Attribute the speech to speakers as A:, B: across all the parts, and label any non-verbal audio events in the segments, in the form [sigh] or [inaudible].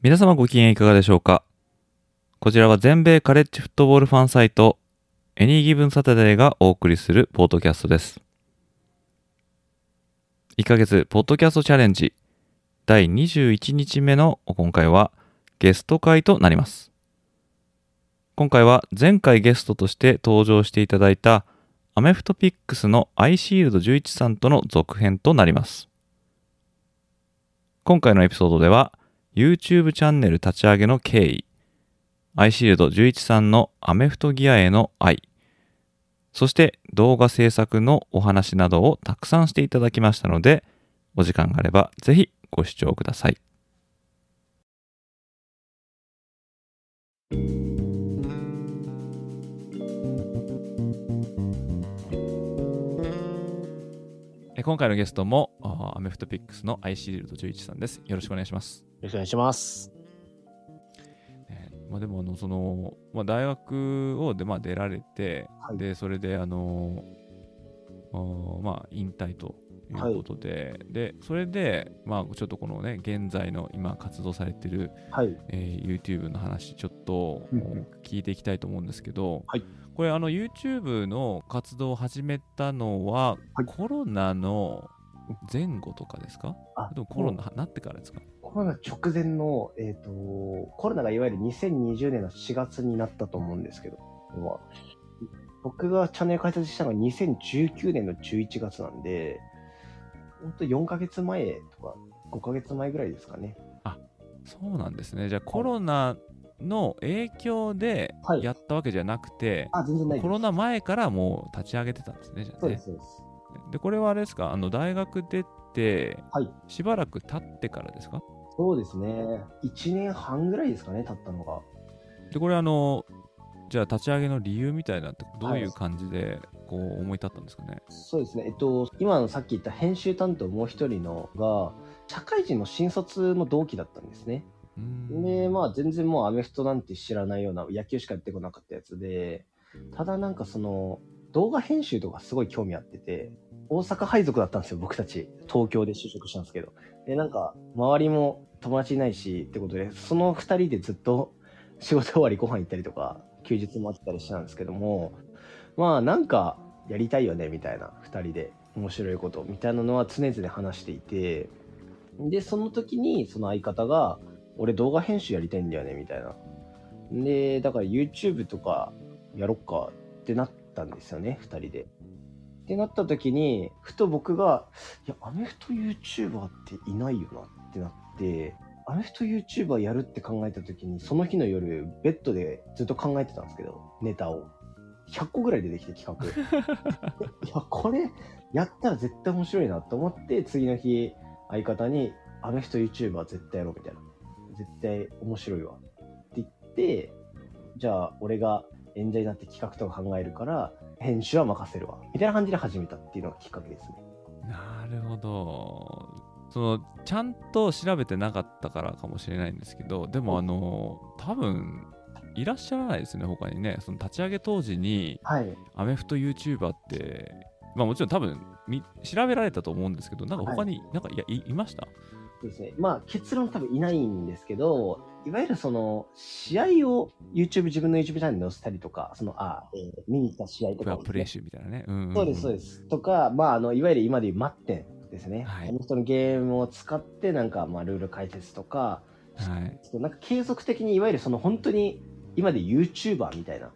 A: 皆様ご機嫌いかがでしょうか？こちらは全米カレッジフットボールファンサイトエニーギブンサタデーがお送りするポッドキャストです。1ヶ月ポッドキャストチャレンジ第21日目の今回はゲスト会となります。今回は前回ゲストとして登場していただいたアメフトピックスのアイシールド11さんとの続編となります。今回のエピソードでは YouTube チャンネル立ち上げの経緯、アイシールド11さんのアメフトギアへの愛、そして動画制作のお話などをたくさんしていただきましたので、お時間があればぜひご視聴ください。今回のゲストもアメフトピックスのアイシールド11さんです。よろしくお願いします。
B: よろしくお願いします。
A: ねまあ、でもあのその、まあ、大学をで、まあ、出られて、はい、でそれであのまあ、引退ということで、はい、でそれで、まあ、ちょっとこのね現在の今活動されてる、はい。えー、YouTube の話ちょっと聞いていきたいと思うんですけど、はい、これあの YouTube の活動を始めたのは、コロナの前後とかですか？でもコロナなってからですか？
B: コロナ直前の、えっ、ー、と、コロナがいわゆる2020年の4月になったと思うんですけど、僕がチャンネル開設したのが2019年の11月なんで、本当4ヶ月前とか5ヶ月前ぐらいですかね。
A: あ、そうなんですね。じゃあコロナの影響でやったわけじゃなくて、
B: はい、あ全然ない
A: コロナ前からもう立ち上げてたんですね、じゃあね。
B: そうです、そうです。
A: で、これはあれですか、あの大学出て、しばらく経ってからですか、
B: そうですね。1年半ぐらいですかね、経ったのが。
A: で、これあの、じゃあ立ち上げの理由みたいなってどういう感じでこう思い立ったんですかね、はい、
B: そうですね、えっと、今のさっき言った編集担当もう一人のが社会人の新卒の同期だったんですね。でまあ全然もうアメフトなんて知らないような野球しかやってこなかったやつでただなんかその動画編集とかすごい興味あってて大阪配属だったんですよ僕たち。東京で就職したんですけど。でなんか周りも友達いないしってことで、その二人でずっと仕事終わりご飯行ったりとか、休日もあったりしたんですけども、まあなんかやりたいよねみたいな、二人で面白いことみたいなのは常々話していて、で、その時にその相方が、俺動画編集やりたいんだよねみたいな。で、だから YouTube とかやろっかってなったんですよね、二人で。ってなった時に、ふと僕が、いや、アメフト YouTuber っていないよなってなって、て、アメフト YouTuber やるって考えた時に、その日の夜、ベッドでずっと考えてたんですけど、ネタを。100個ぐらい出てきて企画。[laughs] いや、これ、やったら絶対面白いなと思って、次の日、相方に、アメフト YouTuber 絶対やろうみたいな。絶対面白いわ。って言って、じゃあ、俺が演者になって企画とか考えるから、編集は任せるわ。みたいな感じで始めたっていうのがきっかけですね。
A: なるほど。そのちゃんと調べてなかったからかもしれないんですけどでもあの多分いらっしゃらないですね他にねその立ち上げ当時に、はい、アメフト YouTuber ってまあもちろん多分み調べられたと思うんですけどなんか他に、はい、なんかいやいいました？
B: ですね。まあ結論多分いないんですけどいわゆるその試合を YouTube 自分の YouTube チャンネルに載せたりとかそのあ、えー、見に行った試合とか、
A: ね、プレイ集みたいなね、
B: うんうんうん、そうですそうです。とかまああのいわゆる今でいう待ってですね。はい、のゲームを使ってなんかまあルール解説とか、はい、ちょっとなんか継続的にいわゆるその本当に今で YouTuber みたいな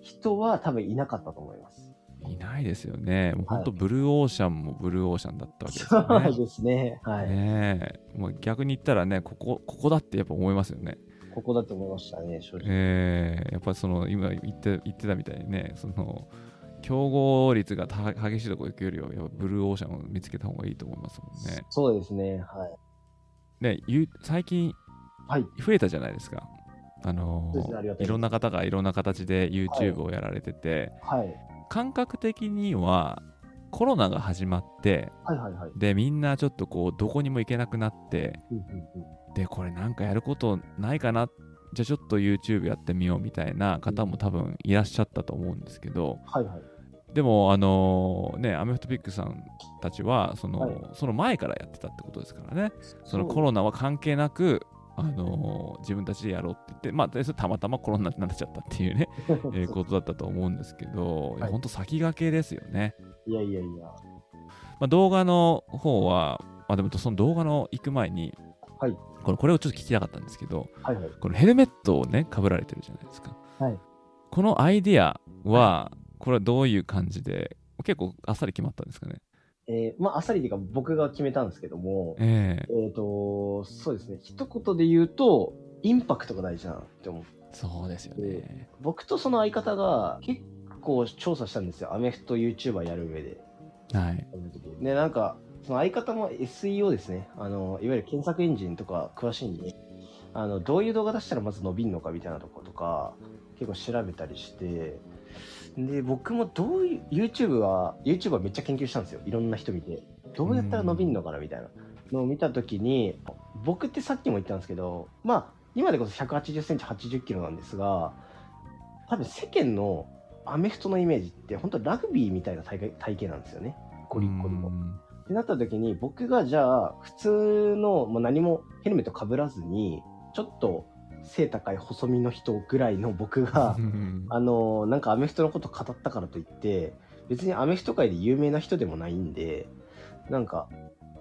B: 人は多分いなかったと思います。
A: いないですよね。もう本当、ブルーオーシャンもブルーオーシャンだったわけですよね。
B: そうですね。はい。
A: ねもう逆に言ったらね、ここ、ここだってやっぱ思いますよね。
B: ここだと思いましたね、正直。
A: えー、やっぱその、今言って言ってたみたいにね、その、競合率が激しいところ行くよりは、ブルーオーシャンを見つけた方がいいと思いますもんね。
B: そうですね。はい。
A: ね、最近、はい、増えたじゃないですか。あのーね、いろんな方がいろんな形で YouTube をやられてて、はい、はい、感覚的にはコロナが始まって、はいはいはい、でみんなちょっとこうどこにも行けなくなって、うんうんうん、でこれなんかやることないかな？じゃあちょっと YouTube やってみようみたいな方も多分いらっしゃったと思うんですけど、はいはい、でもあのー、ねアメフトピックさんたちはそのはい、その前からやってたってことですからね。そのコロナは関係なくあのー、自分たちでやろうって言って、まあ、たまたまコロナになっちゃったっていうね、[laughs] えー、ことだったと思うんですけど、はい、本当先駆けですよね。
B: いやいやいや。
A: まあ、動画の方は、まあ、でもその動画の行く前に、はい、これこれをちょっと聞きたかったんですけど、はいはい、このヘルメットをね、かぶられてるじゃないですか。はい、このアイディアは、これはどういう感じで、結構あっさり決まったんですかね。
B: えー、まあ、あっさりっていうか僕が決めたんですけども、えー、えー、と、そうですね、一言で言うと、インパクトが大事だなって思って。
A: そうですよね。
B: 僕とその相方が結構調査したんですよ。アメフト YouTuber やる上で。はい。で、なんか、その相方も SEO ですね。あの、いわゆる検索エンジンとか詳しいんで、あの、どういう動画出したらまず伸びんのかみたいなとことか、結構調べたりして、で、僕もどういう、YouTube は、YouTube はめっちゃ研究したんですよ。いろんな人見て。どうやったら伸びんのかなみたいなのを見たときに、僕ってさっきも言ったんですけど、まあ、今でこそ180センチ80キロなんですが、多分世間のアメフトのイメージって本当ラグビーみたいな体体型なんですよね。ゴリッゴリの。ってなった時に僕がじゃあ普通の、まあ、何もヘルメットかぶらずにちょっと背高い細身の人ぐらいの僕があのなんかアメフトのこと語ったからといって別にアメフト界で有名な人でもないんでなんか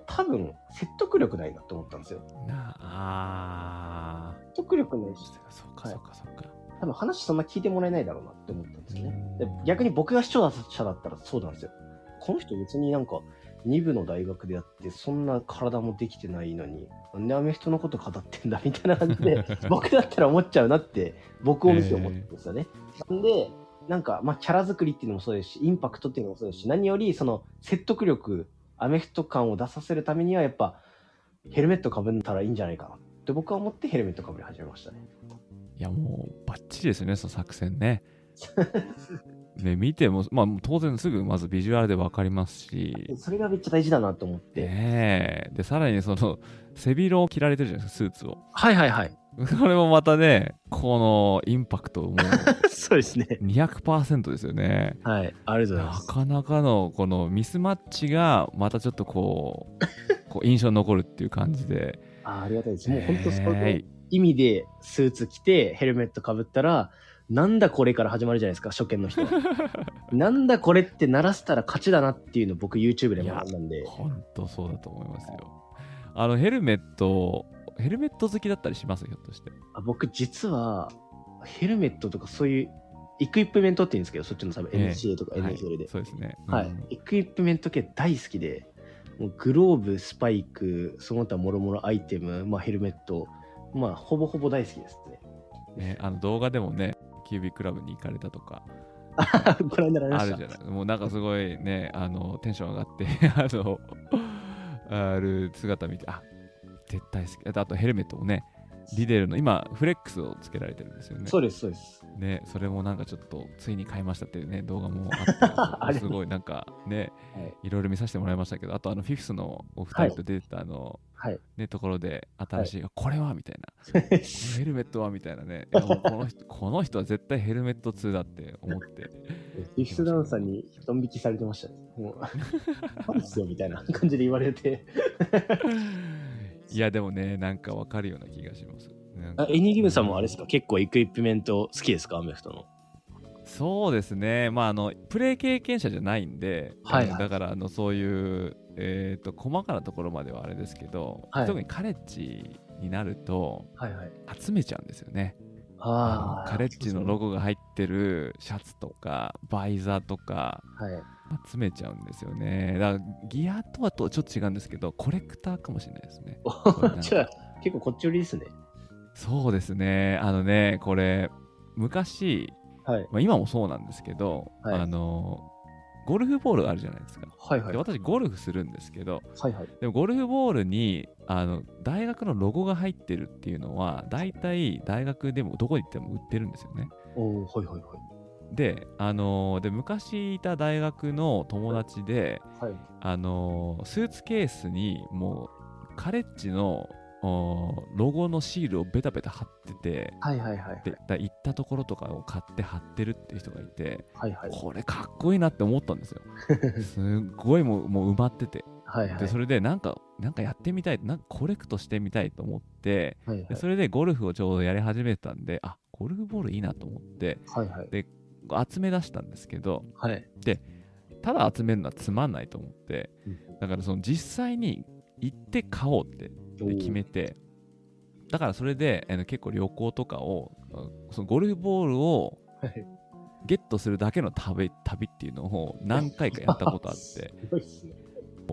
B: 多分説得力ないなと思ったんですよ。ああ。説得力ないし。そうかそうかそうか。多分話そんな聞いてもらえないだろうなって思ったんですよね。で逆に僕が視聴者だったらそうなんですよ。この人別になんか2部の大学でやってそんな体もできてないのになんでアメフトのこと語ってんだみたいな感じで [laughs] 僕だったら思っちゃうなって僕を見て思ってるんですよね。えー、でなんかまあキャラ作りっていうのもそうですしインパクトっていうのもそうですし何よりその説得力アメフト感を出させるためにはやっぱヘルメットかぶったらいいんじゃないかなって僕は思ってヘルメットかぶり始めましたね。
A: いやもうバッチリですよね、その作戦ね。[laughs] ね、見ても、まあ、当然すぐまずビジュアルで分かりますし。
B: それがめっちゃ大事だなと思って。
A: ねで、さらにその、背広を着られてるじゃないですか、スーツを。
B: はいはいはい。[laughs]
A: これもまたね、このインパクトも [laughs]
B: そうですね。
A: 200%ですよね。
B: はい、ありがとうございま
A: す。なかなかのこのミスマッチがまたちょっとこう、こう印象に残るっていう感じで。
B: あありがたいです。もう本当その意味でスーツ着てヘルメットかぶったら、なんだこれから始まるじゃないですか、初見の人は。[laughs] なんだこれって鳴らしたら勝ちだなっていうのを僕 YouTube で学んだんで。
A: 本当そうだと思いますよ。あのヘルメット、ヘルメット好きだったりします？ひょっとして。
B: あ僕実はヘルメットとかそういうエクイプメントって言うんですけど、そっちの多分 NCA とか NFL で、
A: はい、そうですね、
B: うん、はい。エクイプメント系大好きで、もうグローブ、スパイク、その他もろもろアイテム、まあ、ヘルメット、まあ、ほぼほぼ大好きですね。
A: ね、あの動画でもね、キュービークラブに行かれたとか、
B: ご覧になられま
A: したあるじゃない。もうなんかすごいね、あのテンション上がって [laughs] あの、ある姿見て、あ絶対好き。あとヘルメットもね、リデルの今、フレックスをつけられてるんですよね。
B: そうです、そうです。
A: ね、それもなんかちょっと、ついに買いましたっていうね、動画もあって、[laughs] すごいなんかね、はい、いろいろ見させてもらいましたけど、あとあの、フィフスのお二人と出てたあの、はい、ね、ところで、新しい、はい、これはみたいな、[laughs] ヘルメットはみたいなね、この人この人は絶対ヘルメット2だって思って。フ
B: ィフスダンサーにドン引きされてましたね。もう、何ですよみたいな感じで言われて。
A: いや、でもね、なんかわかるような気がします。
B: あエニギムさんもあれですか？結構エクイプメント好きですか？アメフトの。
A: そうですね、まあ、あのプレー経験者じゃないんで、はい、はい、だからあのそういう、えーと、細かなところまではあれですけど、はい、特にカレッジになると、はいはい、集めちゃうんですよね。あカレッジのロゴが入ってるシャツとかバイザーとか、集めちゃうんですよね。だからギアとはとちょっと違うんですけど、コレクターかもしれないですね。
B: じゃあ結構こっち寄りですね。
A: そうですね。あのね、これ、昔、はいまあ、今もそうなんですけど、はい、あのゴルフボールあるじゃないですか。
B: はいはい。
A: で私、ゴルフするんですけど、
B: はいはい。
A: でもゴルフボールにあの大学のロゴが入ってるっていうのは、大体大学でもどこに行っても売ってるんですよね。
B: おはいはいはい。
A: で、あのー、で昔いた大学の友達で、
B: はい、
A: あのー、スーツケースにもうカレッジのロゴのシールをベタベタ貼ってて、
B: はいはいはい、はい、
A: でだ行ったところとかを買って貼ってるっていう人がいて、
B: はいはい、
A: これかっこいいなって思ったんですよ。[laughs] すっごいもうもう埋まってて。
B: はいはい、
A: でそれでなんかなんかやってみたいなんかコレクトしてみたいと思って、
B: はいはい、
A: でそれでゴルフをちょうどやり始めたんであゴルフボールいいなと思って、
B: はいはい、
A: で集め出したんですけど、
B: はい、
A: でただ集めるのはつまんないと思って、だからその実際に行って買おうって決めてだからそれで、えー、結構旅行とかをそのゴルフボールをゲットするだけの旅旅っていうのを何回かやったことあって [laughs]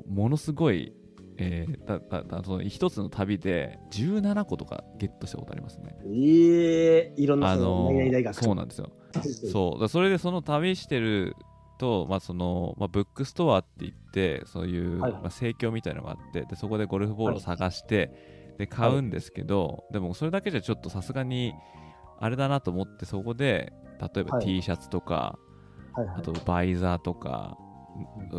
A: ものすごい、えー、だだだその一つの旅で17個とかゲットしたことありますね。
B: ええー、いろんな
A: あの
B: ー、
A: そうなんですよ。[laughs] そう。それでその旅してると、まあそのまあ、ブックストアって言ってそういう、はい、まあ、盛況みたいなのがあってでそこでゴルフボールを探して、はい、で買うんですけど、はい、でもそれだけじゃちょっとさすがにあれだなと思ってそこで例えば T シャツとか、あとバイザーとか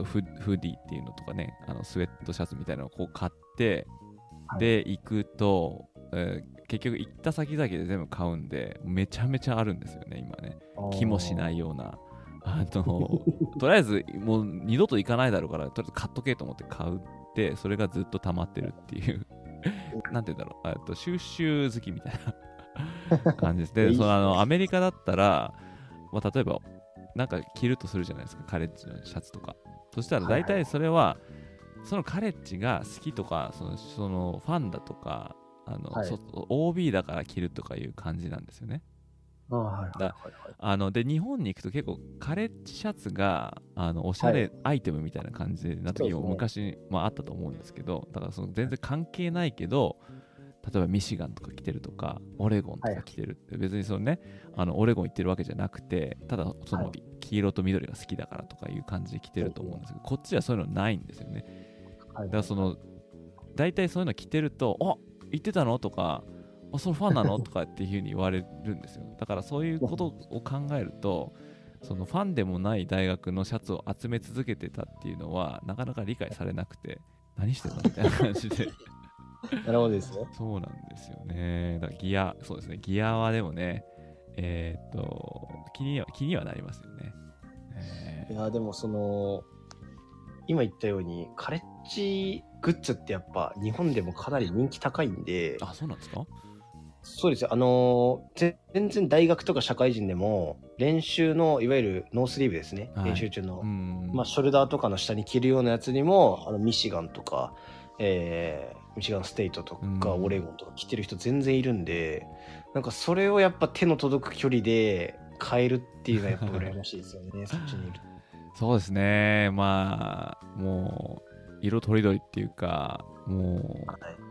A: フフディっていうのとかねあのスウェットシャツみたいなのをこう買って、で行くと、えー、結局行った先々で全部買うんでめちゃめちゃあるんですよね今ね。気もしないような。あの [laughs] とりあえずもう二度と行かないだろうからとりあえず買っとけと思って買うってそれがずっと溜まってるっていう。[laughs] なんて言うんだろう。と収集好きみたいな [laughs] 感じです。でそのあのアメリカだったら、まあ、例えばなんか着るとするじゃないですかカレッジのシャツとか。そしたら大体それは、そのカレッジが好きとかそのそのファンだとかあの、はい、OB だから着るとかいう感じなんですよね。あので日本に行くと結構カレッジシャツがあのおしゃれアイテムみたいな感じな時も昔、ね、まあ、あったと思うんですけどだからその全然関係ないけど例えばミシガンとか来てるとかオレゴンとか来てるって、別にそのねあのオレゴン行ってるわけじゃなくてただその黄色と緑が好きだからとかいう感じで来てると思うんですけどこっちはそういうのないんですよね。だからその大体そういうの着てると「あ行ってたの?」とかあそのファンなのとかっていうふうに言われるんですよ。[laughs] だからそういうことを考えるとそのファンでもない大学のシャツを集め続けてたっていうのはなかなか理解されなくて何してんのみたいな感じで [laughs]
B: なるほどですね。
A: そうなんですよね。だギアそうですね。ギアはでもねえー、っと気には気にはなりますよね、
B: えー、いやでもその今言ったようにカレッジグッズってやっぱ日本でもかなり人気高いんで
A: あそうなんですか？
B: そうですよ。あのー、全然大学とか社会人でも、練習の、いわゆるノースリーブですね。はい、練習中の。まあ、ショルダーとかの下に着るようなやつにも、あの、ミシガンとか、えー、ミシガンステイトとか、オレゴンとか着てる人全然いるんで、なんかそれをやっぱ手の届く距離で買えるっていうのはやっぱ羨ましいですよね、[laughs] そっちにいる
A: そうですね。まあ、もう、色とりどりっていうか、もう、はい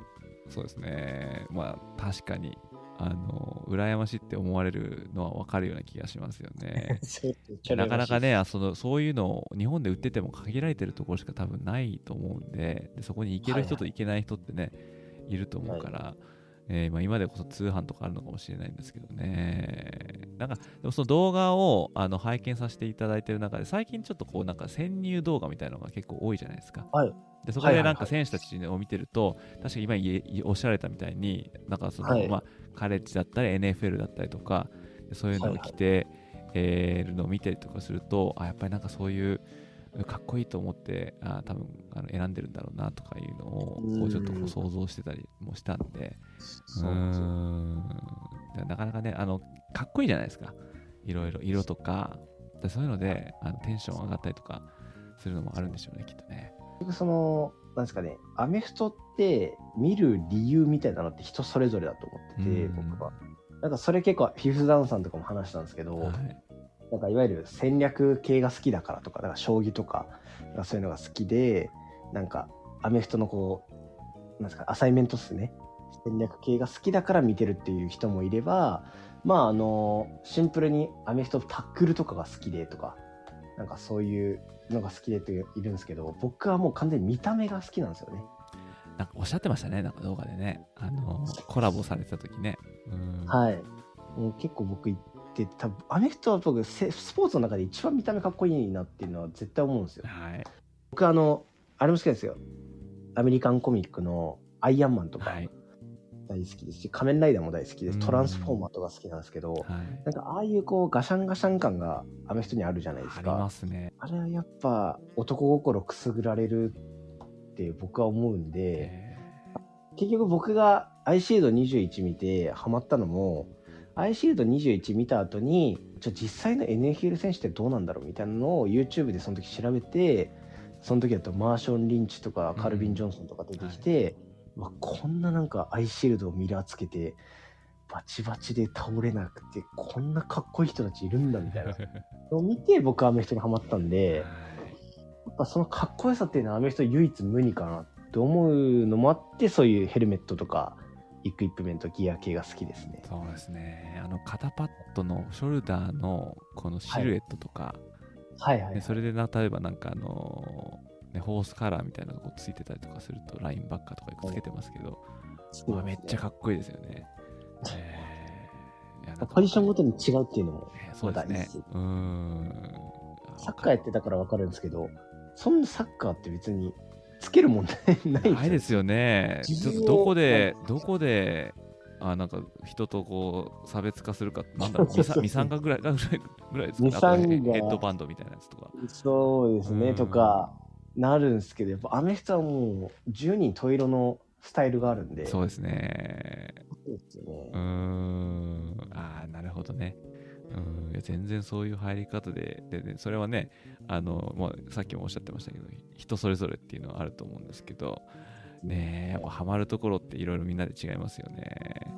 A: そうですね。まあ、確かに、あの、羨ましいって思われるのは分かるような気がしますよね。[laughs] なかなかねその、そういうのを日本で売ってても限られてるところしか多分ないと思うんで、でそこに行ける人と行けない人ってね、はいはい、いると思うから、はいえーまあ、今でこそ通販とかあるのかもしれないんですけどね。なんか、でもその動画をあの拝見させていただいてる中で、最近ちょっとこう、なんか潜入動画みたいなのが結構多いじゃないですか。
B: はい。
A: でそこでなんか選手たちを見てると、確かに今おっしゃられたみたいに、なんかその、はい、まあ、カレッジだったり NFL だったりとか、そういうのを着て、えるのを見たりとかすると、あ、やっぱりなんかそういう、かっこいいと思ってあ多分あの選んでるんだろうなとかいうのをこうちょっとこう想像してたりもしたんで。うん。なかなかねあのかっこいいじゃないですか。いろいろ色とか。そういうのであのテンション上がったりとかするのもあるんでしょうねきっとね。
B: そのなんですかねアメフトって見る理由みたいなのって人それぞれだと思ってて、僕は。なんかそれ結構フィフスダウンさんとかも話したんですけど、はい、なんかいわゆる戦略系が好きだからとか、だから将棋とか、かそういうのが好きで、なんかアメフトのこう、なんですか、アサイメント数ね、戦略系が好きだから見てるっていう人もいれば、まああの、シンプルにアメフトタックルとかが好きでとか、なんかそういうのが好きでっているんですけど、僕はもう完全に見た目が好きなんですよね。
A: なんかおっしゃってましたね、なんか動画でね。あの、コラボされた時ね。
B: うん、はい。もう結構僕行って、多分アメフトは僕、スポーツの中で一番見た目かっこいいなっていうのは絶対思うんですよ。はい。僕あの、あれも好きですよ。アメリカンコミックのアイアンマンとか。はい大好きですし、仮面ライダーも大好きです。トランスフォーマーとか好きなんですけど、はい、なんかああいうこうガシャンガシャン感がアメフトにあるじゃないですか。
A: ありますね。
B: あれはやっぱ男心くすぐられるって僕は思うんで、結局僕がアイシールド21見てハマったのも、アイシールド21見た後に、じゃ実際の NFL 選手ってどうなんだろうみたいなのを YouTube でその時調べて、その時だとマーション・リンチとかカルビン・ジョンソンとか出てきて、うんはい、こんななんかアイシールドをミラーつけて、バチバチで倒れなくて、こんなかっこいい人たちいるんだみたいな。の [laughs] を見て、僕はアメフトにハマったんで、やっぱそのかっこよさっていうのはアメフト唯一無二かなって思うのもあって、そういうヘルメットとか、イクイプメント、ギア系が好きですね。
A: そうですね。あの、肩パッドのショルダーのこのシルエットとか、
B: はい、はいはい、
A: はい、それでな、例えばなんかあのー、ね、ホースカラーみたいなのがついてたりとかすると、ラインバッカーとかよくつけてますけど、はい、めっちゃかっこいいですよね。
B: えー、ポジションごとに違うっていうのも、
A: えー、そうですね。うん。
B: サッカーやってたから分かるんですけど、そんなサッカーって別につけるもんない
A: ないですよね。ちょっとどこで、どこで、あなんか人とこう差別化するか、[laughs] なんだろう、ミサンガぐらいぐらいぐらいですか、ヘッドバンドみたいなやつとか。
B: そうですね、とかなるんですけど、やっぱアメフトはもう10人十色のスタイルがあるんで。
A: そうですね。そうですね。うん、ああ、なるほどね。うん、いや全然そういう入り方でで、ね、それはねあの、まあ、さっきもおっしゃってましたけど人それぞれっていうのはあると思うんですけどねやっぱハマるところっていろいろみんなで違いますよね。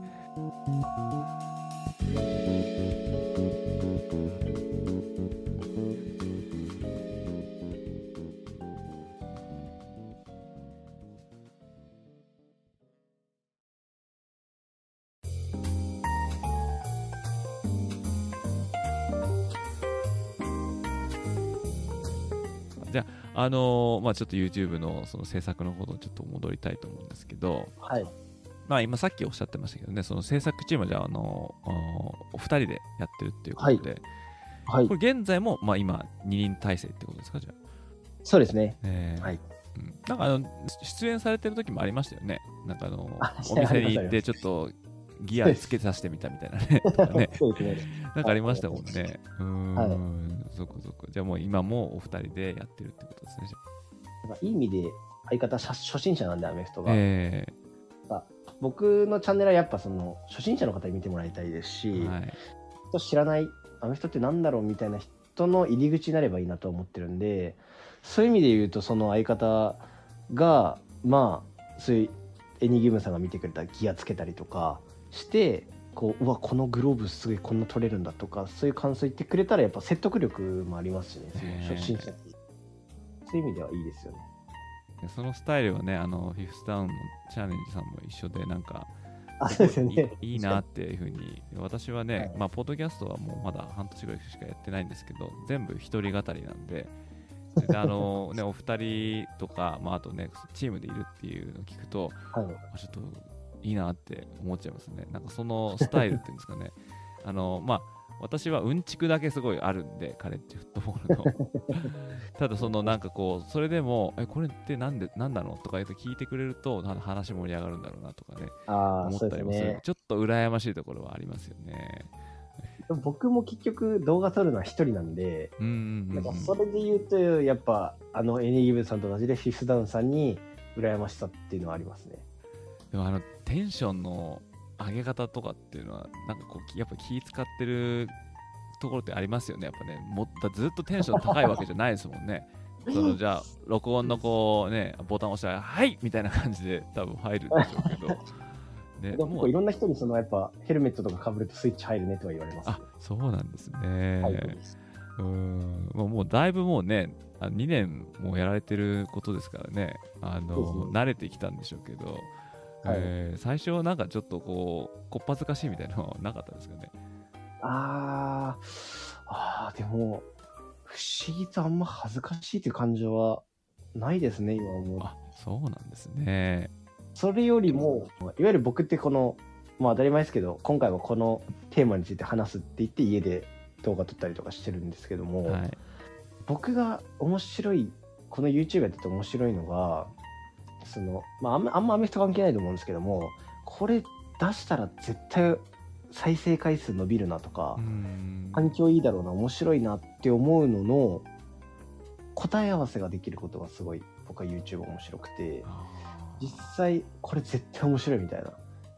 A: あのー、まあちょっと YouTube のその制作のことをちょっと戻りたいと思うんですけど、
B: はい。
A: まあ今さっきおっしゃってましたけどね、その制作チームはじゃあ、あのー、お二人でやってるっていうことで、はい。これ現在も、まあ今、二人体制ってことですか、じゃあ？
B: そうですね。
A: えー、はい。うん、なんかあの出演されてる時もありましたよね。なんかあのお店に行ってちょっとギアつけさせてみたみたいなね。ね [laughs] そうですね。なんかありましたもんね。うん。はい、そこそこ。じゃあもう今もお二人でやってるってことですね。
B: なんかいい意味で相方初心者なんで、アメフトが。えー、僕のチャンネルはやっぱその初心者の方に見てもらいたいですし、はい、知らないアメフトってなんだろうみたいな人の入り口になればいいなと思ってるんで、そういう意味で言うと、その相方が、まあ、そういうエニギムさんが見てくれたギアつけたりとか、してこううわこのグローブすごいこんな取れるんだとかそういう感想言ってくれたらやっぱ説得力もありますしねその初心者に。そういう意味ではいいですよね。
A: そのスタイルはねあのフィフスタウンのチャレンジさんも一緒でなんか
B: あそうですね、
A: いいなっていうふうに。私はね、はい、まあポッドキャストはもうまだ半年ぐらいしかやってないんですけど全部一人語りなんで。であの [laughs] ね、お二人とか、まあ、あとねチームでいるっていうのを聞くと、はい、ちょっといいなって思っちゃいますね。なんかそのスタイルっていうんですかね。[laughs] あの、まあ、私はうんちくだけすごいあるんで、カレッジフットボールの。[laughs] ただ、そのなんかこう、それでも、え、これってなんで、なんだろうとか言うと聞いてくれると、話盛り上がるんだろうなとかね、思ったりもする。ね、ちょっと羨ましいところはありますよね。
B: 僕も結局動画撮るのは一人なんで、なんかそれで言うと、やっぱ、あの、エニギブさんと同じでフィフスダウンさんに羨ましさっていうのはありますね。
A: でもあの、テンションの上げ方とかっていうのは、なんかこう、やっぱ気使ってるところってありますよね、やっぱね。もっずっとテンション高いわけじゃないですもんね。そのじゃあ、録音のこうね、ボタン押したら、はいみたいな感じで多分入るんでしょうけど。[laughs]
B: ね、でもいろんな人にそのやっぱヘルメットとかかぶるとスイッチ入るねとは言われます、
A: ね、あそうなんですね。はい、うんもうだいぶもうね、2年もやられてることですからね、あの、ね、慣れてきたんでしょうけど、はい、えー、最初はなんかちょっとこう、こっぱずかしいみたいなのはなかったんですかね。
B: ああ、でも、不思議とあんま恥ずかしいっていう感情はないですね、今思う。
A: あ、そうなんですね。
B: それよりも、いわゆる僕ってこの、まあ当たり前ですけど、今回はこのテーマについて話すって言って家で動画撮ったりとかしてるんですけども、はい、僕が面白い、この YouTube やってて面白いのが、その、まああんま、あんまアメフト関係ないと思うんですけども、これ出したら絶対再生回数伸びるなとか、環境いいだろうな、面白いなって思うのの答え合わせができることがすごい僕は YouTube 面白くて、実際これ絶対面白いみたいな。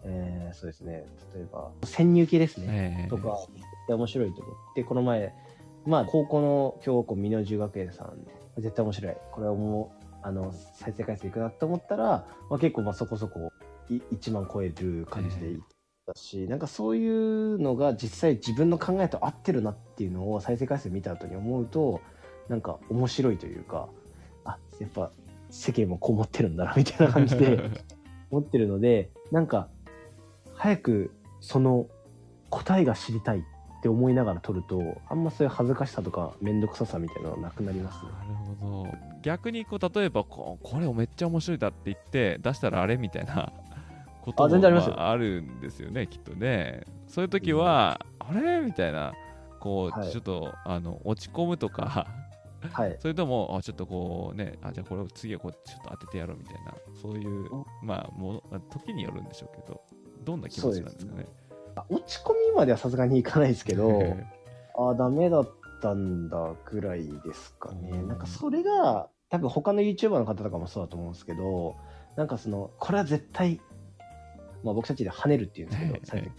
B: えー、そうですね。例えば、潜入系ですね。えー、とか、絶対面白いと思って、この前、まあ、高校の強豪校、美濃中学園さん、絶対面白い。これはもう、あの、再生回数いくなと思ったら、まあ、結構まあそこそこ1万超える感じでいったし、なんかそういうのが実際自分の考えと合ってるなっていうのを再生回数見た後に思うと、なんか面白いというか、あ、やっぱ世間もこう思ってるんだな、みたいな感じで [laughs] 思ってるので、なんか、早くその答えが知りたいって思いながら撮ると、あんまそういう恥ずかしさとか面倒くささみたいなのなくなりますね。
A: なるほど。逆にこう、例えばこ、これめっちゃ面白いだって言って、出したらあれみたいなこともああるんですよね、きっとね。そういう時は、うん、あれみたいな、こう、はい、ちょっとあの落ち込むとか
B: はい、
A: それともあちょっとこうねあじゃあこれを次はこうちょっと当ててやろうみたいなそういうまあも時によるんでしょうけどどんな気持ちなんですかね、ね、
B: 落ち込みまではさすがにいかないですけど [laughs] あダメだったんだぐらいですかね、なんかそれが多分他の YouTuber の方とかもそうだと思うんですけどなんかそのこれは絶対まあ僕たちで跳ねるっていうんですけど、最近。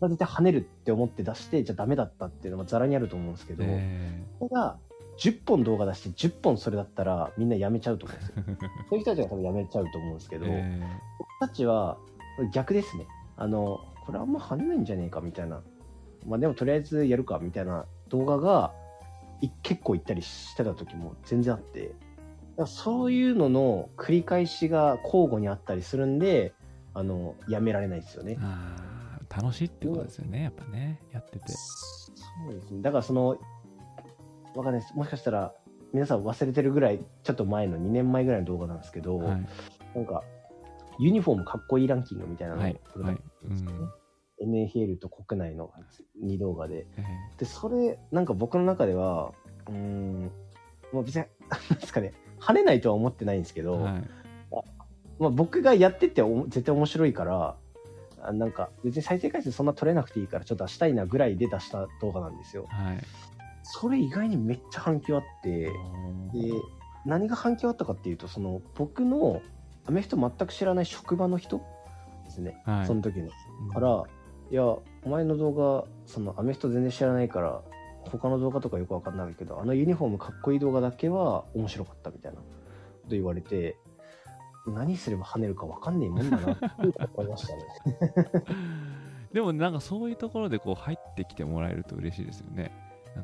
B: これ絶対跳ねるって思って出して、じゃあダメだったっていうのはざらにあると思うんですけど、これが10本動画出して10本それだったらみんなやめちゃうと思うんですよ。[laughs] そういう人たちが多分やめちゃうと思うんですけど、僕たちは逆ですね。あの、これあんま跳ねないんじゃねえかみたいな。まあでもとりあえずやるかみたいな動画が結構行ったりしてた時も全然あって、そういうのの繰り返しが交互にあったりするんで、あの、やめられないですよね。
A: 楽しいってことですよね、やっぱね、やってて。
B: そうですね。だからその、わかんないです。もしかしたら、皆さん忘れてるぐらい、ちょっと前の2年前ぐらいの動画なんですけど、はい、なんか、ユニフォームかっこいいランキングみたいなのを、はい。はい。うん、NFL と国内の2動画で。で、それ、なんか僕の中では、うん、もう別に、なんですかね、跳ねないとは思ってないんですけど、はい、まあ、僕がやってて絶対面白いからあなんか別に再生回数そんな取れなくていいからちょっと出したいなぐらいで出した動画なんですよ。
A: はい、
B: それ意外にめっちゃ反響あってで何が反響あったかっていうとその僕のアメフト全く知らない職場の人ですね、はい、その時の。から、いやお前の動画そのアメフト全然知らないから他の動画とかよくわかんないけどあのユニフォームかっこいい動画だけは面白かったみたいなこと言われて何すれば跳ねるか分かんねえもんだなって思いましたね [laughs]
A: でもなんかそういうところでこう入ってきてもらえると嬉しいですよね。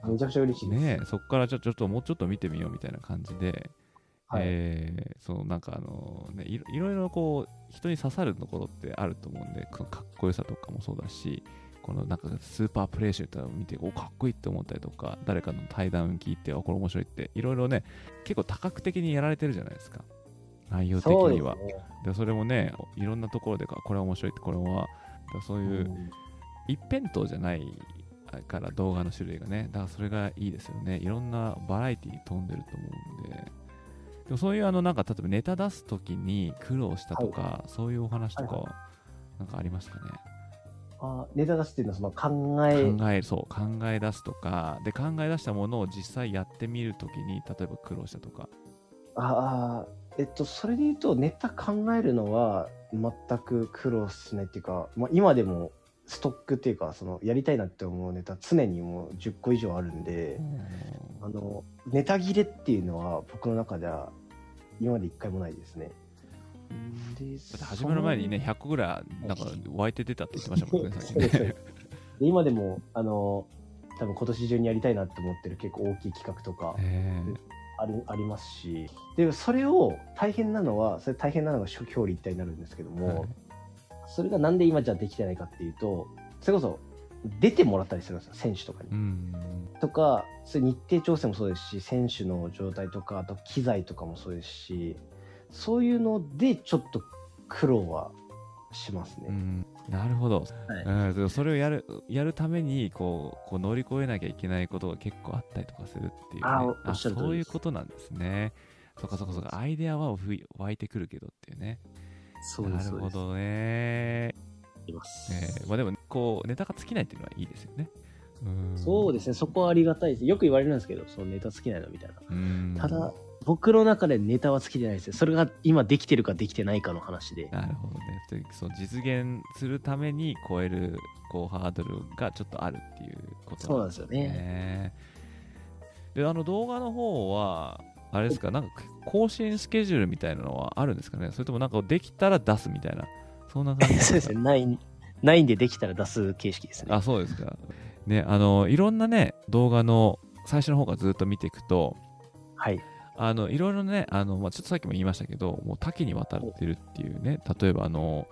B: めちゃくちゃ嬉しいです。
A: ねそこからちょちょっともうちょっと見てみようみたいな感じで、はい、えー、そのなんかあのねいろいろこう人に刺さるところってあると思うんで、かっこよさとかもそうだし、このなんかスーパープレイ集を見て、おかっこいいって思ったりとか、誰かの対談聞いて、これ面白いって、いろいろね、結構多角的にやられてるじゃないですか。内容的には。そで、ね、それもね、いろんなところでか、これは面白いって、これは、そういう、一辺倒じゃないから動画の種類がね、だからそれがいいですよね。いろんなバラエティに富んでると思うんで。でもそういうあのなんか例えばネタ出すときに苦労したとか、はい、そういうお話とか、はなんかありますかね。
B: あネタ出すっていうのはその考え。
A: 考えそう考え出すとかで考え出したものを実際やってみるときに例えば苦労したとか。
B: ああえっと、それで言うと、ネタ考えるのは全く苦労しないっていうか、まあ、今でもストックっていうか、その、やりたいなって思うネタ、常にもう10個以上あるんで、あの、ネタ切れっていうのは僕の中では今まで一回もないですね。
A: で始まる前にね、100個ぐらい、なんか湧いて出たって言ってましたもんね、
B: 今でも、あの、多分今年中にやりたいなって思ってる結構大きい企画とか、ありありますし。でそれを大変なのはそれ大変なのが表裏一体になるんですけども、はい、それがなんで今じゃできてないかっていうとそれこそ出てもらったりするんですよ、選手とかに。
A: うん。
B: とか、そういう日程調整もそうですし、選手の状態とか、あと機材とかもそうですし、そういうのでちょっと苦労はしますね。
A: うん。なるほど、
B: はい。
A: うん、それをやるやるためにこうこう乗り越えなきゃいけないことが結構あったりとかするっていう、ね、
B: あ
A: そういうことなんですね。そっかそっかそっか。アイデアは湧いてくるけどっていうね
B: そうです。
A: なるほどね、
B: います
A: えーまあ、でもこうネタが尽きないっていうのはいいですよねうん
B: そうですね、そこはありがたいです。よく言われるんですけど、そのネタ尽きないのみたいな。
A: うん
B: ただ、僕の中でネタは尽きてないですよ。それが今できてるかできてないかの話で。
A: なるほどねでそう実現するために超えるこうハードルがちょっとあるっていうこと
B: そうなんですよね。
A: ね。で、あの動画の方は、あれですか、なんか更新スケジュールみたいなのはあるんですかね？それともなんかできたら出すみたいな、そんな感じ [laughs]
B: そうですね、ない、ないんでできたら出す形式ですね。
A: あ、そうですか。ね、あの、いろんなね、動画の最初の方からずっと見ていくと、
B: はい。
A: あの、いろいろね、あの、まあ、ちょっとさっきも言いましたけど、もう多岐にわたってるっていうね、例えばあの、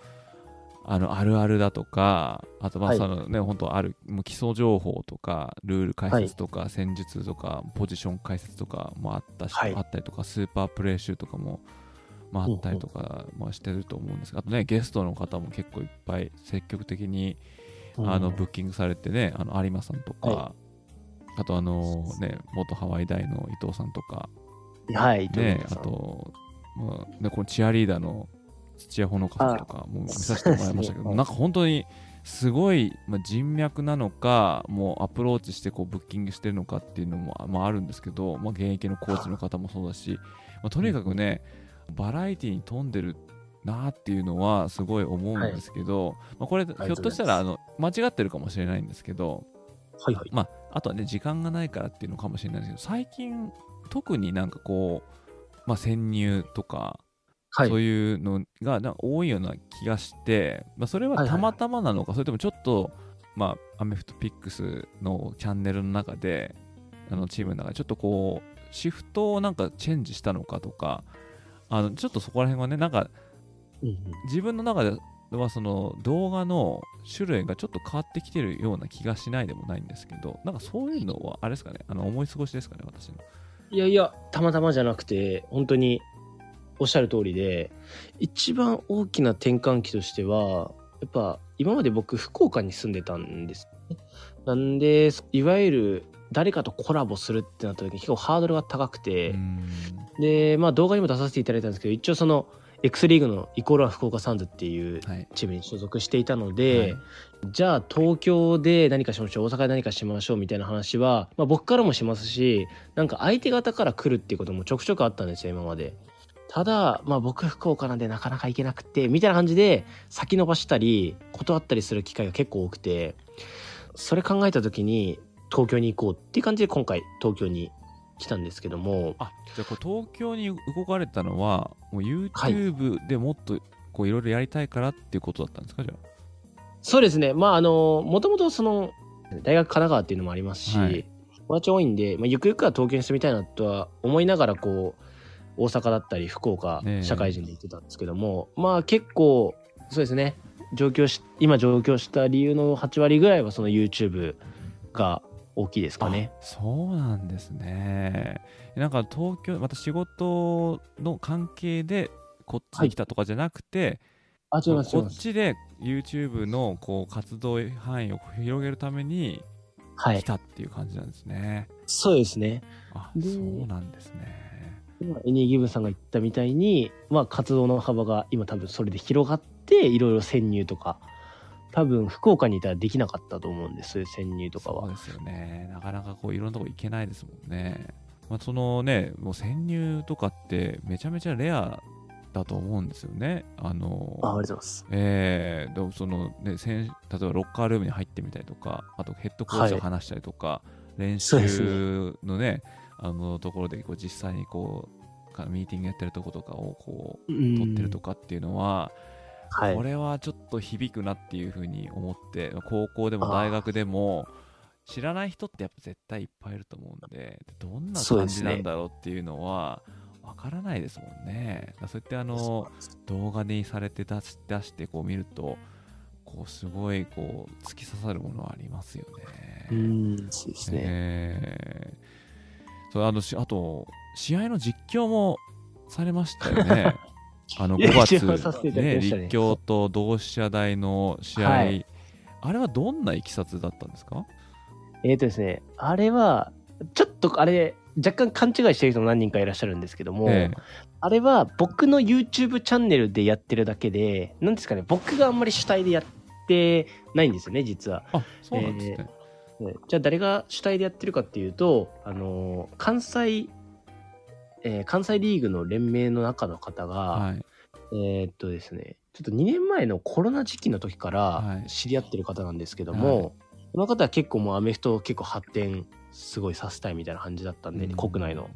A: あの、あるあるだとか、あと、まあ、
B: はい。
A: そのね、本当ある、もう基礎情報とか、ルール解説とか、戦術とか、ポジション解説とかもあったし、
B: はい。
A: あったりとか、スーパープレイ集とかも、まあ、あったりとか、まあ、してると思うんです。が、あとね、ゲストの方も結構いっぱい積極的に、あの、ブッキングされてね、あの、有馬さんとか、
B: は
A: あと、あの、ね、元ハワイ大の伊藤さんとか、
B: はい、
A: ねあと、まあね、このチアリーダーの土屋ほのかさんとかも見させてもらいましたけど、なんか本当にすごい、まあ、人脈なのか、もうアプローチしてこうブッキングしてるのかっていうのも、まあ、あるんですけど、まあ、現役のコーチの方もそうだし、まあ、とにかくね、バラエティに富んでるなっていうのはすごい思うんですけど、まあ、これひょっとしたらあの間違ってるかもしれないんですけど、
B: はいはい。
A: まあ、あとはね、時間がないからっていうのかもしれないですけど、最近、特になんかこう、まあ、潜入とか、
B: はい。
A: そういうのが多いような気がして、まあ、それ
B: はいはい
A: はたまたまなのか、それともちょっと、まあ、アメフトピックスのチャンネルの中で、あのチームの中でちょっとこう、シフトをなんかチェンジしたのかとか、あのちょっとそこら辺はね、なんか
B: うんうん
A: 自分の中ではその動画の種類がちょっと変わってきてるような気がしないでもないんですけど、なんかそういうのは、あれですかね、あの思い過ごしですかね、私の。
B: いやいや、たまたまじゃなくて、本当におっしゃる通りで、一番大きな転換期としては、やっぱ今まで僕、福岡に住んでたんですね。なんで、いわゆる誰かとコラボするってなった時に結構ハードルが高くて、
A: うん
B: で、まあ動画にも出させていただいたんですけど、一応その X リーグのイコールは福岡サンズっていう
A: はい。
B: チームに所属していたので、
A: はい
B: じゃあ東京で何かしましょう大阪で何かしましょうみたいな話は、まあ、僕からもしますしなんか相手方から来るっていうこともちょくちょくあったんですよ今まで。ただ、まあ、僕福岡なんでなかなか行けなくてみたいな感じで先延ばしたり断ったりする機会が結構多くてそれ考えた時に東京に行こうっていう感じで今回東京に来たんですけども。
A: あじゃあこう東京に動かれたのは、もう YouTube でもっとこういろいろやりたいからっていうことだったんですか、じゃ
B: そうですね。まあ、あの、もともとその、大学神奈川っていうのもありますし、
A: はい。
B: 友達多いんで、まあ、ゆくゆくは東京に住みたいなとは思いながら、こう、大阪だったり福岡社会人で行ってたんですけども、まあ結構、そうですね、上京し、今上京した理由の8割ぐらいはその YouTube が大きいですか
A: あ
B: ね。
A: そうなんですね。なんか東京、また仕事の関係でこっちに来たとかじゃなくて、
B: あ、違います、違い
A: こ
B: ます。
A: っちで YouTube のこう活動範囲を広げるために
B: はい。
A: 来たっていう感じなんですね。
B: そうですね。
A: あ、
B: で
A: そうなんですね。
B: 今エニーギブンさんが言ったみたいに、まあ、活動の幅が今多分それで広がっていろいろ潜入とか多分福岡にいたらできなかったと思うんですそういう潜入とかは
A: そうですよね。なかなかこういろんなとこ行けないですもんね。まあ、そのね、もう潜入とかってめちゃめちゃレアだと思うんですよね。あの、
B: あありがとうございます
A: えー、でもそのね、選例えばロッカールームに入ってみたりとか、あとヘッドコーチと話したりとか、練
B: そうです
A: 習のね、あのところでこう実際にこう、かミーティングやってるとことかをこう、
B: うん
A: 撮ってるとかっていうのは、
B: はい
A: これはちょっと響くなっていうふうに思って、高校でも大学でも、知らない人ってやっぱ絶対いっぱいいると思うんで、どんな感じなんだろうっていうのは、わからないですもんね。そうやってあの、動画にされて出し出してこう見るとこうすごいこう突き刺さるものはありますよね。
B: うんそうですね。
A: えー、そうあのしあと試合の実況もされましたよね。[laughs] あの5月、ね、立教と同志社大の試合、はい、あれはどんないきさつだったんですか？
B: えっ、ー、とですね、あれは、ちょっとあれ、若干勘違いしてる人も何人かいらっしゃるんですけども、ええ、あれは僕の YouTube チャンネルでやってるだけで、なんですかね、僕があんまり主体でやってないんですよね、実は。
A: あ、そうなんですね。
B: えー、じゃあ誰が主体でやってるかっていうと、あのー、関西、えー、関西リーグの連盟の中の方が、はい、えー、っとですね、ちょっと2年前のコロナ時期の時から知り合ってる方なんですけども、はい、この方は結構もうアメフトを結構発展すごいさせたいみたいな感じだったんで、うん、国内の。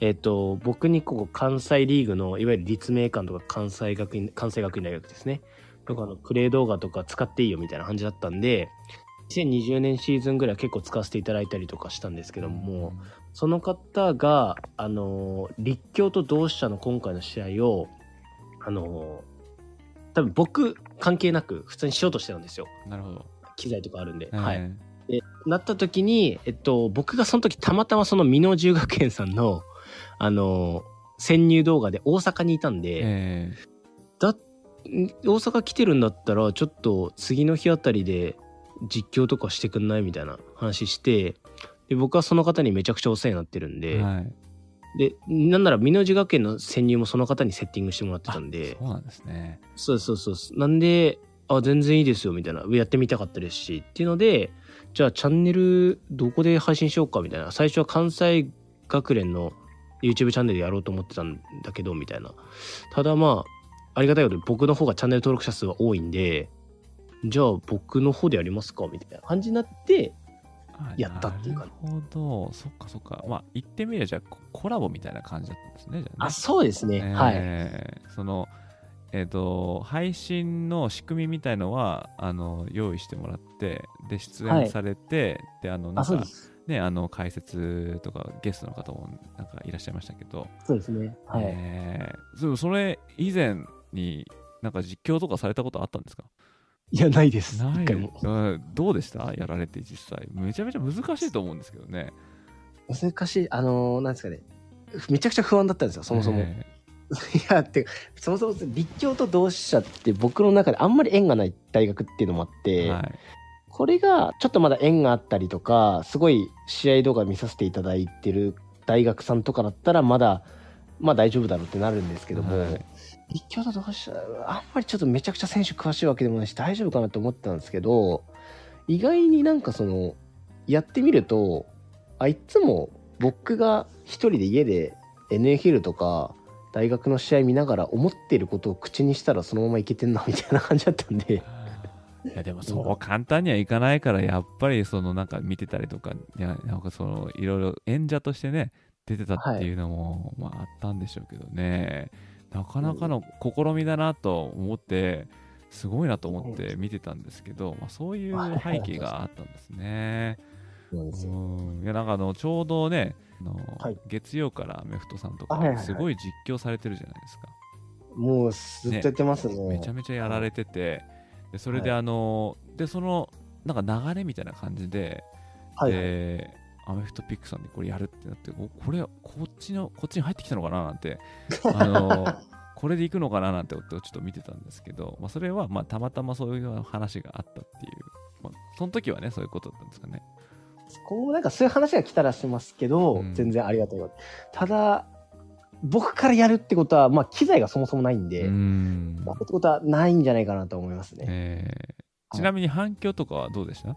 B: えっ、ー、と、僕にここ関西リーグの、いわゆる立命館とか関西学院、関西学院大学ですね。とかのプレイ動画とか使っていいよみたいな感じだったんで、2020年シーズンぐらい結構使わせていただいたりとかしたんですけども、うん、その方が、あの、立教と同志社の今回の試合を、あの、多分僕関係なく普通にしようとしてるんですよ。
A: なるほど。
B: 機材とかあるんで。はい。で、なった時に、えっと、僕がその時たまたまその美濃十学園さんの、あの、潜入動画で大阪にいたんで、えー、だ、大阪来てるんだったら、ちょっと次の日あたりで実況とかしてくんないみたいな話して、で、僕はその方にめちゃくちゃお世話になってるんで、はい、で、なんなら、美濃寺学園の潜入もその方にセッティングしてもらってたんで。
A: そうなんですね。
B: そうそうそう。なんで、あ、全然いいですよ、みたいな。やってみたかったですし、っていうので、じゃあチャンネルどこで配信しようか、みたいな。最初は関西学連の YouTube チャンネルやろうと思ってたんだけど、みたいな。ただまあ、ありがたいことで僕の方がチャンネル登録者数は多いんで、じゃあ僕の方でやりますかみたいな感じになって、やったっていうか、
A: なるほど、そっかそっか。まあ、言ってみれば、じゃあコラボみたいな感じだったんですね、じゃあ、ね、
B: あ、そうですね。えー、
A: はい。その、えっ、ー、と、配信の仕組みみたいのは、あの、用意してもらって、で、出演されて、はい、で、あの、なんか、ね、あの、解説とかゲストの方もなんかいらっしゃいましたけど、
B: そうですね。はい。え
A: ー、それ以前になんか実況とかされたことあったんですか？
B: いや、ないです。
A: ないどうでした？やられて実際。めちゃめちゃ難しいと思うんですけどね。
B: 難しい。あのー、なんですかね。めちゃくちゃ不安だったんですよ、そもそも。えー、[laughs] いや、ってそもそも立教と同志社って僕の中であんまり縁がない大学っていうのもあって、はい、これがちょっとまだ縁があったりとか、すごい試合動画見させていただいてる大学さんとかだったらまだ、まあ大丈夫だろうってなるんですけども、はい立教だとどうしたあんまりちょっとめちゃくちゃ選手詳しいわけでもないし大丈夫かなと思ってたんですけど意外になんかそのやってみるとあいつも僕が一人で家で NFL とか大学の試合見ながら思っていることを口にしたらそのままいけてんなみたいな感じだったんで。
A: いやでもそう簡単にはいかないからやっぱりそのなんか見てたりとかいやなんかそのいろいろ演者としてね出てたっていうのも、まああったんでしょうけどね、なかなかの試みだなと思って、すごいなと思って見てたんですけど、まあ、そういう背景があったんですね。いやなんかあのちょうどねあの、はい、月曜からアメフトさんとかすごい実況されてるじゃないですか。
B: もうずっとやってますね、ね、
A: めちゃめちゃやられててでそれであの、はい、でそのなんか流れみたいな感じで、はい、でアメフトピックさんでこれやるってなって、これ、こっちの、こっちに入ってきたのかななんて、[laughs] あの、これで行くのかななんてちょっと見てたんですけど、まあ、それはまあたまたまそういう話があったっていう、まあ、その時はね、そういうことだったんですかね。
B: 今後なんかそういう話が来たらしますけど、うん、全然ありがたいよ。ただ、僕からやるってことは、まあ、機材がそもそもないんで、んまあ、ってことはないんじゃないかなと思いますね。え
A: ー、ちなみに反響とかはどうでした？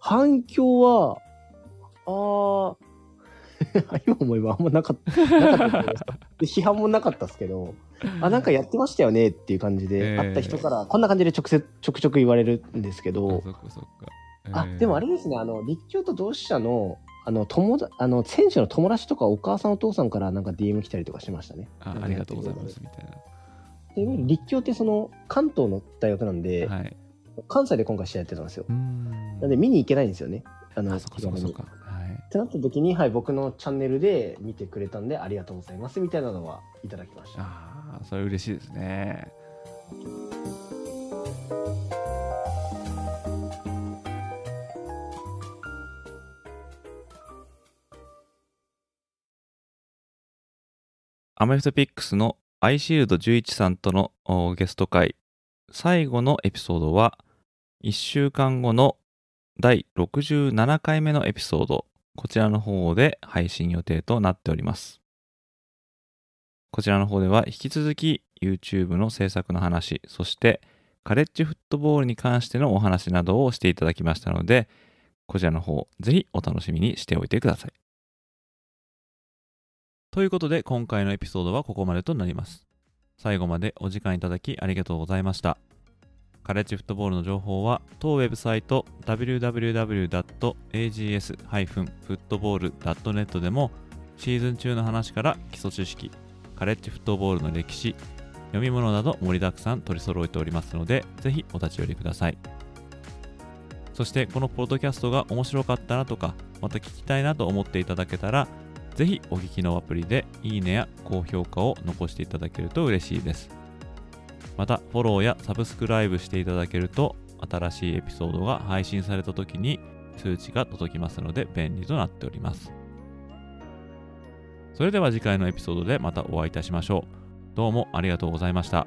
B: 反響は、ああ、[laughs] 今思えばあんまなかった。なかった [laughs] で批判もなかったですけど、あ、なんかやってましたよねっていう感じで、会った人からこんな感じで直接ちょくちょく言われるんですけど、
A: そっかそっか。
B: えー、あ、でもあれですね、あの、立教と同志社の、あの、友だ、あの、選手の友達とかお母さんお父さんからなんか DM 来たりとかしましたね。
A: あありがとうございますみたいな。
B: で立教ってその関東の大学なんで、はい、関西で今回試合やってたんですよ。なんで見に行けないんですよね。あの、
A: あそっかそっかそっか。
B: ってなった時に、はい、僕のチャンネルで見てくれたんでありがとうございますみたいなのはいただきました。
A: ああそれ嬉しいですね。アメフトピックスのアイシールド11さんとのゲスト会。最後のエピソードは1週間後の第67回目のエピソード。こちらの方で配信予定となっております。こちらの方では引き続き YouTube の制作の話、そしてカレッジフットボールに関してのお話などをしていただきましたので、こちらの方、ぜひお楽しみにしておいてください。ということで、今回のエピソードはここまでとなります。最後までお時間いただきありがとうございました。カレッジフットボールの情報は当ウェブサイト www.ags-football.net でもシーズン中の話から基礎知識、カレッジフットボールの歴史、読み物など盛りだくさん取り揃えておりますので、ぜひお立ち寄りください。そしてこのポッドキャストが面白かったなとか、また聞きたいなと思っていただけたら、ぜひお聞きのアプリでいいねや高評価を残していただけると嬉しいです。また、フォローやサブスクライブしていただけると、新しいエピソードが配信された時に通知が届きますので便利となっております。それでは次回のエピソードでまたお会いいたしましょう。どうもありがとうございました。